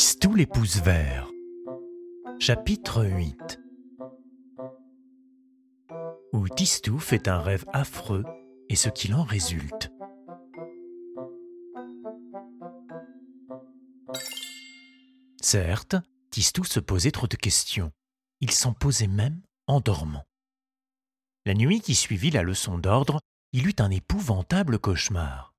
Tistou les pouces. Chapitre 8 Où Tistou fait un rêve affreux et ce qu'il en résulte. Certes, Tistou se posait trop de questions. Il s'en posait même en dormant. La nuit qui suivit la leçon d'ordre, il eut un épouvantable cauchemar.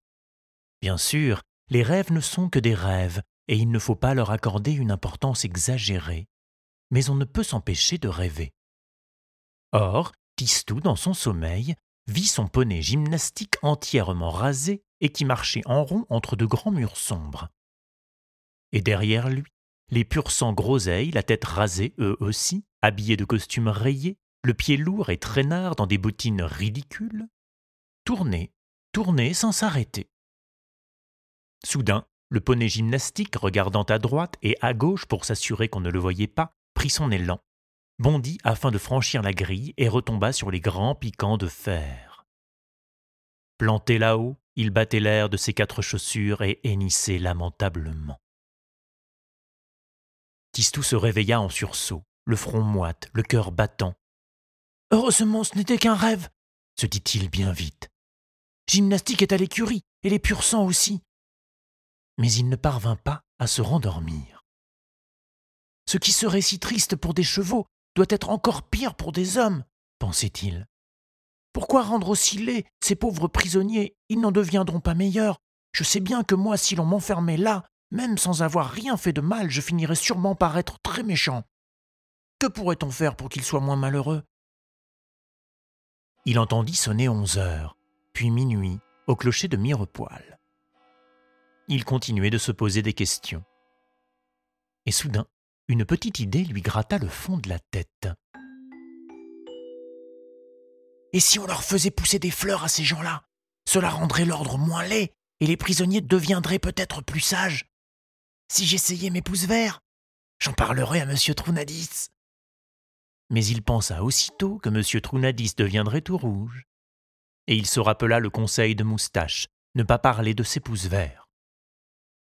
Bien sûr, les rêves ne sont que des rêves, et il ne faut pas leur accorder une importance exagérée, mais on ne peut s'empêcher de rêver. Or, Tistou, dans son sommeil, vit son poney gymnastique entièrement rasé et qui marchait en rond entre de grands murs sombres. Et derrière lui, les purs sang groseilles, la tête rasée eux aussi, habillés de costumes rayés, le pied lourd et traînard dans des bottines ridicules, tournaient, tournaient sans s'arrêter. Soudain, le poney gymnastique, regardant à droite et à gauche pour s'assurer qu'on ne le voyait pas, prit son élan, bondit afin de franchir la grille et retomba sur les grands piquants de fer. Planté là-haut, il battait l'air de ses quatre chaussures et hennissait lamentablement. Tistou se réveilla en sursaut, le front moite, le cœur battant. Heureusement, ce n'était qu'un rêve, se dit-il bien vite. Gymnastique est à l'écurie, et les purs sang aussi. Mais il ne parvint pas à se rendormir. Ce qui serait si triste pour des chevaux doit être encore pire pour des hommes, pensait-il. Pourquoi rendre aussi laids ces pauvres prisonniers? Ils n'en deviendront pas meilleurs. Je sais bien que moi, si l'on m'enfermait là, même sans avoir rien fait de mal, je finirais sûrement par être très méchant. Que pourrait-on faire pour qu'il soit moins malheureux? Il entendit sonner onze heures, puis minuit, au clocher de Mirepoil. Il continuait de se poser des questions. Et soudain, une petite idée lui gratta le fond de la tête. Et si on leur faisait pousser des fleurs à ces gens-là? Cela rendrait l'ordre moins laid, et les prisonniers deviendraient peut-être plus sages. Si j'essayais mes pouces verts, j'en parlerais à M. Trounadis. Mais il pensa aussitôt que M. Trounadis deviendrait tout rouge. Et il se rappela le conseil de Moustache, ne pas parler de ses pouces verts.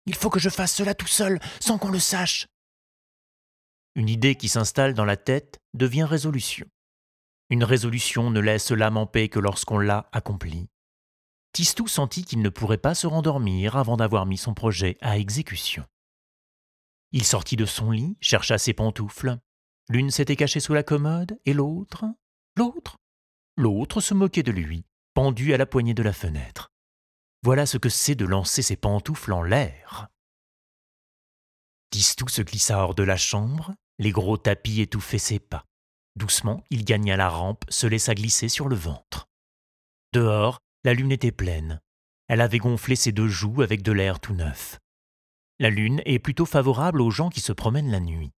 Il faut que je fasse cela tout seul, sans qu'on le sache. Une idée qui s'installe dans la tête devient résolution. Une résolution ne laisse l'âme en paix que lorsqu'on l'a accomplie. Tistou sentit qu'il ne pourrait pas se rendormir avant d'avoir mis son projet à exécution. Il sortit de son lit, chercha ses pantoufles. L'une s'était cachée sous la commode, et l'autre L'autre L'autre se moquait de lui, pendu à la poignée de la fenêtre. Voilà ce que c'est de lancer ses pantoufles en l'air. Tistou se glissa hors de la chambre, les gros tapis étouffaient ses pas. Doucement, il gagna la rampe, se laissa glisser sur le ventre. Dehors, la lune était pleine. Elle avait gonflé ses deux joues avec de l'air tout neuf. La lune est plutôt favorable aux gens qui se promènent la nuit.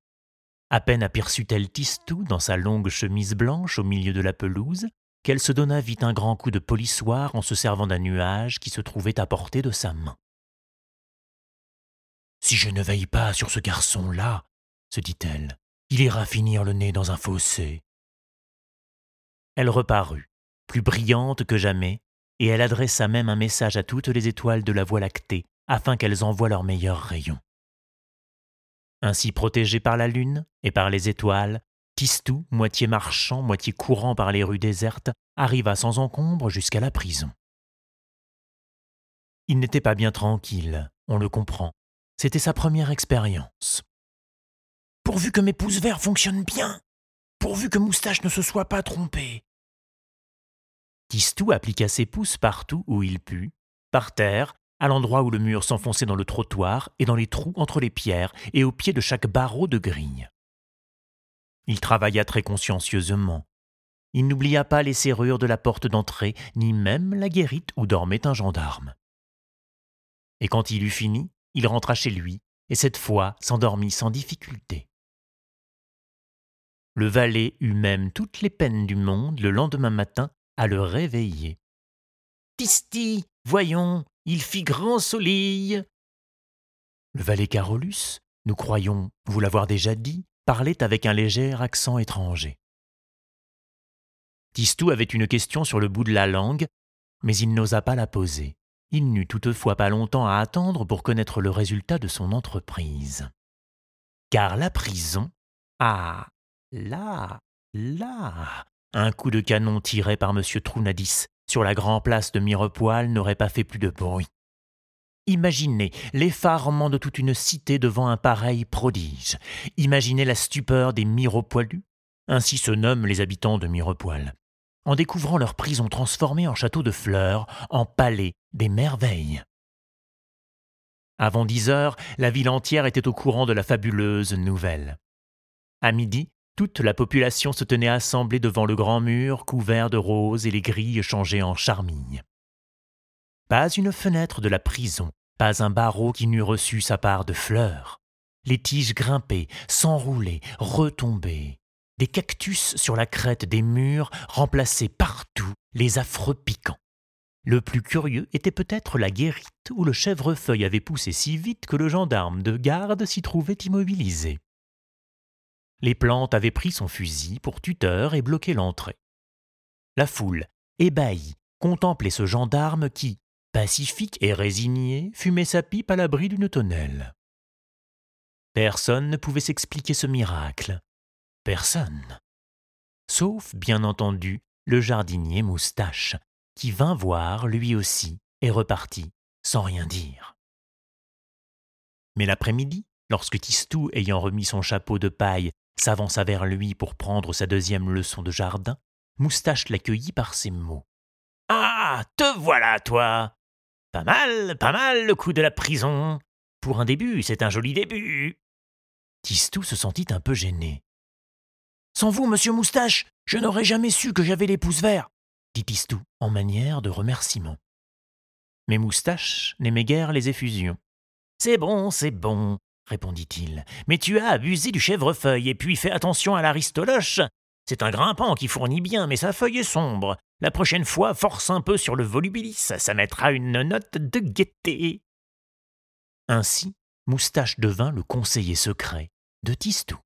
À peine aperçut-elle Tistou dans sa longue chemise blanche au milieu de la pelouse, qu'elle se donna vite un grand coup de polissoir en se servant d'un nuage qui se trouvait à portée de sa main. Si je ne veille pas sur ce garçon-là, se dit-elle, il ira finir le nez dans un fossé. Elle reparut, plus brillante que jamais, et elle adressa même un message à toutes les étoiles de la Voie lactée, afin qu'elles envoient leurs meilleurs rayons. Ainsi protégé par la lune et par les étoiles, Tistou, moitié marchant, moitié courant par les rues désertes, arriva sans encombre jusqu'à la prison. Il n'était pas bien tranquille, on le comprend. C'était sa première expérience. Pourvu que mes pouces verts fonctionnent bien, pourvu que Moustache ne se soit pas trompé. Tistou appliqua ses pouces partout où il put, par terre, à l'endroit où le mur s'enfonçait dans le trottoir et dans les trous entre les pierres et au pied de chaque barreau de grille. Il travailla très consciencieusement. Il n'oublia pas les serrures de la porte d'entrée, ni même la guérite où dormait un gendarme. Et quand il eut fini, il rentra chez lui, et cette fois s'endormit sans difficulté. Le valet eut même toutes les peines du monde le lendemain matin à le réveiller. Tisti, voyons, il fit grand soleil. Le valet Carolus, nous croyons vous l'avoir déjà dit, parlait avec un léger accent étranger. Tistou avait une question sur le bout de la langue, mais il n'osa pas la poser. Il n'eut toutefois pas longtemps à attendre pour connaître le résultat de son entreprise. car la prison, ah, là, là, un coup de canon tiré par M. Trounadis sur la grande place de Mirepoil n'aurait pas fait plus de bruit. Imaginez l'effarement de toute une cité devant un pareil prodige. Imaginez la stupeur des Mirepoilus, ainsi se nomment les habitants de Mirepoil, en découvrant leur prison transformée en château de fleurs, en palais des merveilles. Avant dix heures, la ville entière était au courant de la fabuleuse nouvelle. À midi, toute la population se tenait assemblée devant le grand mur couvert de roses et les grilles changées en charmilles. Pas une fenêtre de la prison, pas un barreau qui n'eût reçu sa part de fleurs. Les tiges grimpaient, s'enroulaient, retombaient. Des cactus sur la crête des murs remplaçaient partout les affreux piquants. Le plus curieux était peut-être la guérite où le chèvrefeuille avait poussé si vite que le gendarme de garde s'y trouvait immobilisé. Les plantes avaient pris son fusil pour tuteur et bloqué l'entrée. La foule, ébahie, contemplait ce gendarme qui, pacifique et résigné, fumait sa pipe à l'abri d'une tonnelle. Personne ne pouvait s'expliquer ce miracle. Personne. Sauf, bien entendu, le jardinier moustache, qui vint voir lui aussi et repartit sans rien dire. Mais l'après-midi, lorsque Tistou, ayant remis son chapeau de paille, s'avança vers lui pour prendre sa deuxième leçon de jardin, Moustache l'accueillit par ces mots. Ah. Te voilà, toi. Pas mal, pas mal le coup de la prison. Pour un début, c'est un joli début. Tistou se sentit un peu gêné. Sans vous, monsieur Moustache, je n'aurais jamais su que j'avais les pouces verts dit Tistou en manière de remerciement. Mais Moustache n'aimait guère les effusions. C'est bon, c'est bon, répondit-il, mais tu as abusé du chèvrefeuille et puis fais attention à l'aristoloche. C'est un grimpant qui fournit bien, mais sa feuille est sombre. La prochaine fois, force un peu sur le volubilis, ça mettra une note de gaieté. Ainsi, Moustache devint le conseiller secret de Tistou.